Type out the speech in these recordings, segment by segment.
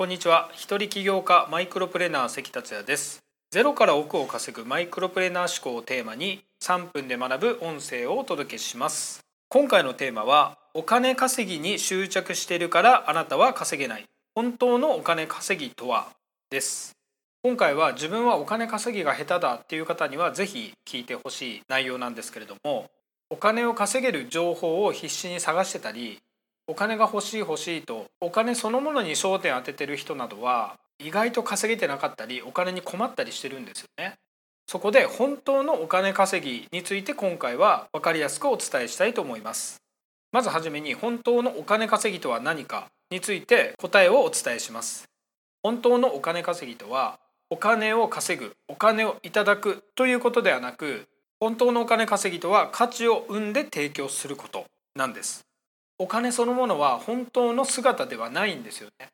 こんにちは。一人起業家マイクロプレーナー関達也です。ゼロから億を稼ぐマイクロプレーナー思考をテーマに3分で学ぶ音声をお届けします。今回のテーマはお金稼ぎに執着しているからあなたは稼げない。本当のお金稼ぎとは？です。今回は自分はお金稼ぎが下手だっていう方にはぜひ聞いてほしい内容なんですけれどもお金を稼げる情報を必死に探してたりお金が欲しい欲しいとお金そのものに焦点当ててる人などは意外と稼げてなかったりお金に困ったりしてるんですよね。そこで本当のお金稼ぎについて今回は分かりやすくお伝えしたいと思います。まずはじめに本当のお金稼ぎとは何かについて答えをお伝えします。本当のお金稼ぎとはお金を稼ぐお金をいただくということではなく本当のお金稼ぎとは価値を生んで提供することなんです。お金そのものは本当の姿ではないんですよね。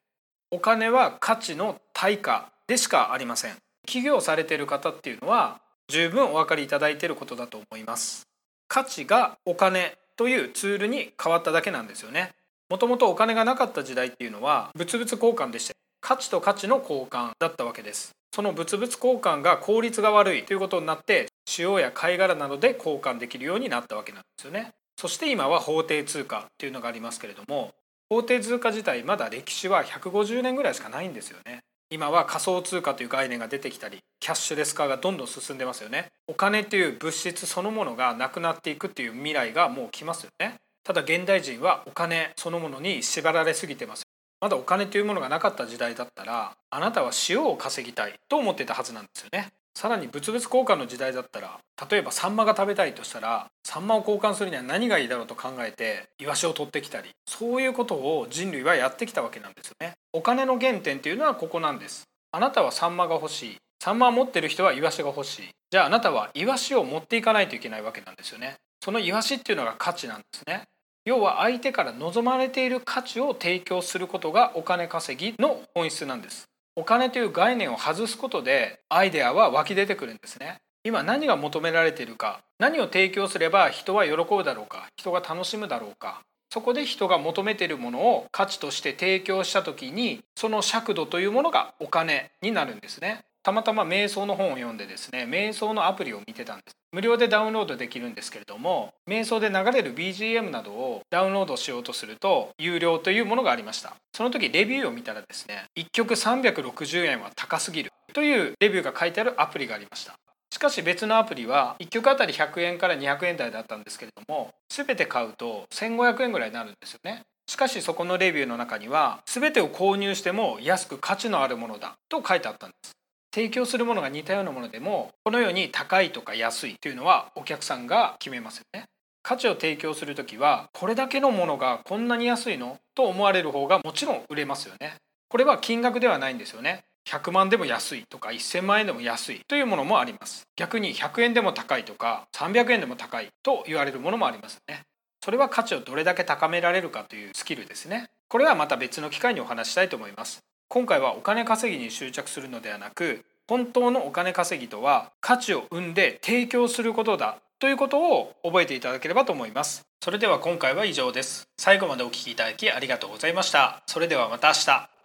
お金は価値の対価でしかありません。起業されている方っていうのは十分お分かりいただいていることだと思います。価値がお金というツールに変わっただけなんですよね。もともとお金がなかった時代っていうのは物々交換でして価値と価値の交換だったわけです。その物々交換が効率が悪いということになって塩や貝殻などで交換できるようになったわけなんですよね。そして今は法定通貨っていうのがありますけれども法定通貨自体まだ歴史は150年ぐらいしかないんですよね。今は仮想通貨という概念が出てきたりキャッシュレス化がどんどん進んでますよね。お金っていう物質そのものがなくなっていくっていう未来がもう来ますよね。ただ現代人はお金そのものに縛られすぎてますまだお金というものがなかった時代だったらあなたは塩を稼ぎたいと思ってたはずなんですよね。さらに物々交換の時代だったら例えばサンマが食べたいとしたらサンマを交換するには何がいいだろうと考えてイワシを取ってきたりそういうことを人類はやってきたわけなんですよね。お金の原点っていうのはここなんです。あなたはサンマが欲しい。サンマを持ってる人はイワシが欲しい。じゃああなたはイワシを持っていかないといけないわけなんですよね。そのイワシっていうのが価値なんですね。要は相手から望まれている価値を提供することがお金稼ぎの本質なんです。お金という概念を外すことでアイデアは湧き出てくるんですね。今何が求められているか何を提供すれば人は喜ぶだろうか人が楽しむだろうかそこで人が求めているものを価値として提供した時にその尺度というものがお金になるんですね。たまたま瞑想の本を読んでですね瞑想のアプリを見てたんです。無料でダウンロードできるんですけれども瞑想で流れる BGM などをダウンロードしようとすると有料というものがありました。その時レビューを見たらですね1曲360円は高すぎるというレビューが書いてあるアプリがありました。しかし別のアプリは1曲あたり100円から200円台だったんですけれども全て買うと1500円ぐらいになるんですよね。しかしそこのレビューの中には全てを購入しても安く価値のあるものだと書いてあったんです。提供するものが似たようなものでもこのように高いとか安いというのはお客さんが決めますよね。価値を提供する時はこれだけのものがこんなに安いの？と思われる方がもちろん売れますよね。これは金額ではないんですよね。100万でも安いとか1000万円でも安いというものもあります。逆に100円でも高いとか300円でも高いと言われるものもありますね。それは価値をどれだけ高められるかというスキルですね。これはまた別の機会にお話したいと思います。今回はお金稼ぎに執着するのではなく本当のお金稼ぎとは価値を生んで提供することだということを覚えていただければと思います。それでは今回は以上です。最後までお聴きいただきありがとうございました。それではまた明日。